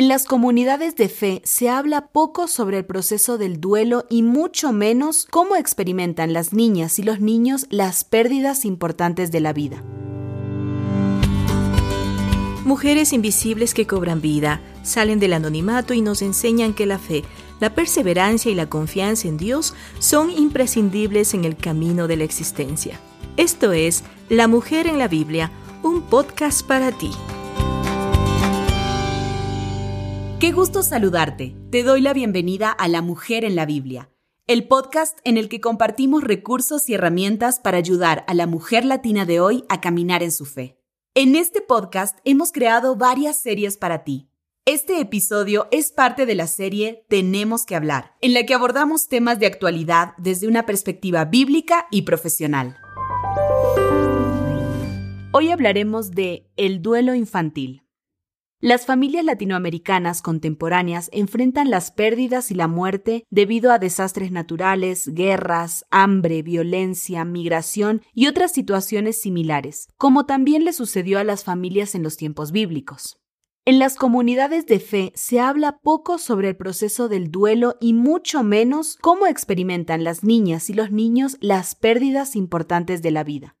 En las comunidades de fe se habla poco sobre el proceso del duelo y mucho menos cómo experimentan las niñas y los niños las pérdidas importantes de la vida. Mujeres invisibles que cobran vida, salen del anonimato y nos enseñan que la fe, la perseverancia y la confianza en Dios son imprescindibles en el camino de la existencia. Esto es La Mujer en la Biblia, un podcast para ti. Qué gusto saludarte. Te doy la bienvenida a La Mujer en la Biblia, el podcast en el que compartimos recursos y herramientas para ayudar a la mujer latina de hoy a caminar en su fe. En este podcast hemos creado varias series para ti. Este episodio es parte de la serie Tenemos que hablar, en la que abordamos temas de actualidad desde una perspectiva bíblica y profesional. Hoy hablaremos de el duelo infantil. Las familias latinoamericanas contemporáneas enfrentan las pérdidas y la muerte debido a desastres naturales, guerras, hambre, violencia, migración y otras situaciones similares, como también le sucedió a las familias en los tiempos bíblicos. En las comunidades de fe se habla poco sobre el proceso del duelo y mucho menos cómo experimentan las niñas y los niños las pérdidas importantes de la vida.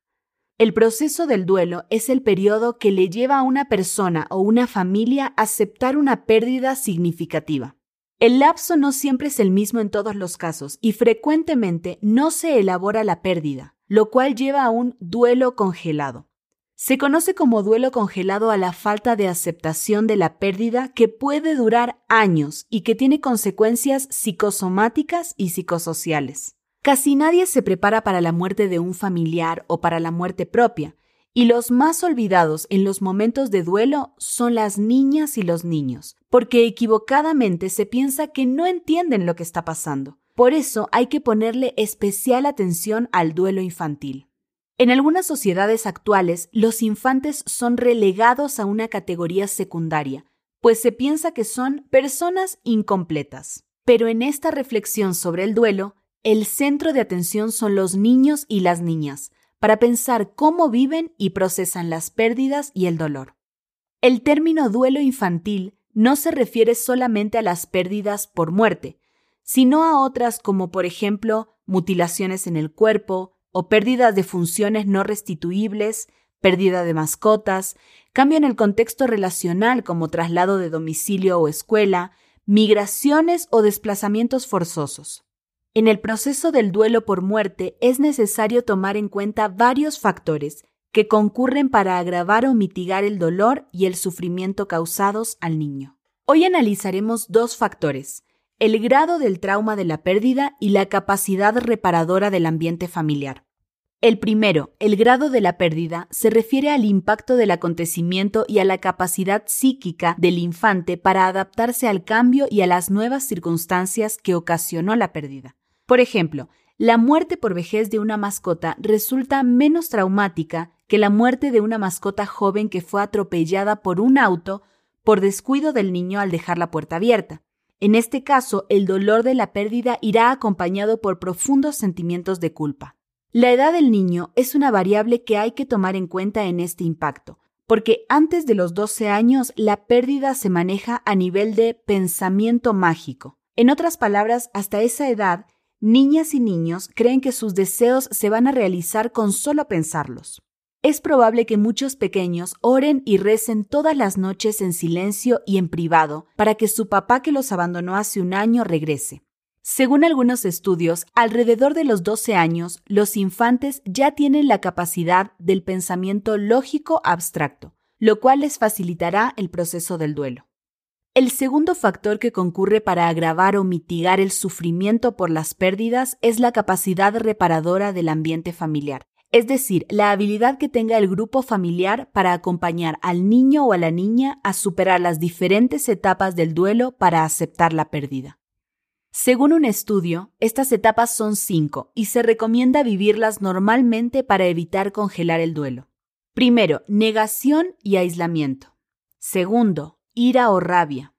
El proceso del duelo es el periodo que le lleva a una persona o una familia a aceptar una pérdida significativa. El lapso no siempre es el mismo en todos los casos y frecuentemente no se elabora la pérdida, lo cual lleva a un duelo congelado. Se conoce como duelo congelado a la falta de aceptación de la pérdida que puede durar años y que tiene consecuencias psicosomáticas y psicosociales. Casi nadie se prepara para la muerte de un familiar o para la muerte propia, y los más olvidados en los momentos de duelo son las niñas y los niños, porque equivocadamente se piensa que no entienden lo que está pasando. Por eso hay que ponerle especial atención al duelo infantil. En algunas sociedades actuales, los infantes son relegados a una categoría secundaria, pues se piensa que son personas incompletas. Pero en esta reflexión sobre el duelo, el centro de atención son los niños y las niñas, para pensar cómo viven y procesan las pérdidas y el dolor. El término duelo infantil no se refiere solamente a las pérdidas por muerte, sino a otras como por ejemplo mutilaciones en el cuerpo o pérdidas de funciones no restituibles, pérdida de mascotas, cambio en el contexto relacional como traslado de domicilio o escuela, migraciones o desplazamientos forzosos. En el proceso del duelo por muerte es necesario tomar en cuenta varios factores que concurren para agravar o mitigar el dolor y el sufrimiento causados al niño. Hoy analizaremos dos factores, el grado del trauma de la pérdida y la capacidad reparadora del ambiente familiar. El primero, el grado de la pérdida, se refiere al impacto del acontecimiento y a la capacidad psíquica del infante para adaptarse al cambio y a las nuevas circunstancias que ocasionó la pérdida. Por ejemplo, la muerte por vejez de una mascota resulta menos traumática que la muerte de una mascota joven que fue atropellada por un auto por descuido del niño al dejar la puerta abierta. En este caso, el dolor de la pérdida irá acompañado por profundos sentimientos de culpa. La edad del niño es una variable que hay que tomar en cuenta en este impacto, porque antes de los 12 años la pérdida se maneja a nivel de pensamiento mágico. En otras palabras, hasta esa edad, niñas y niños creen que sus deseos se van a realizar con solo pensarlos. Es probable que muchos pequeños oren y recen todas las noches en silencio y en privado para que su papá que los abandonó hace un año regrese. Según algunos estudios, alrededor de los 12 años, los infantes ya tienen la capacidad del pensamiento lógico abstracto, lo cual les facilitará el proceso del duelo. El segundo factor que concurre para agravar o mitigar el sufrimiento por las pérdidas es la capacidad reparadora del ambiente familiar, es decir, la habilidad que tenga el grupo familiar para acompañar al niño o a la niña a superar las diferentes etapas del duelo para aceptar la pérdida. Según un estudio, estas etapas son cinco y se recomienda vivirlas normalmente para evitar congelar el duelo. Primero, negación y aislamiento. Segundo, ira o rabia.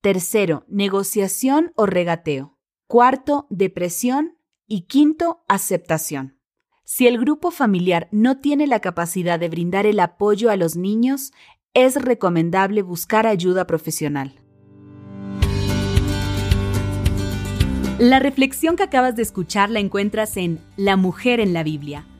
Tercero, negociación o regateo. Cuarto, depresión. Y quinto, aceptación. Si el grupo familiar no tiene la capacidad de brindar el apoyo a los niños, es recomendable buscar ayuda profesional. La reflexión que acabas de escuchar la encuentras en La mujer en la Biblia,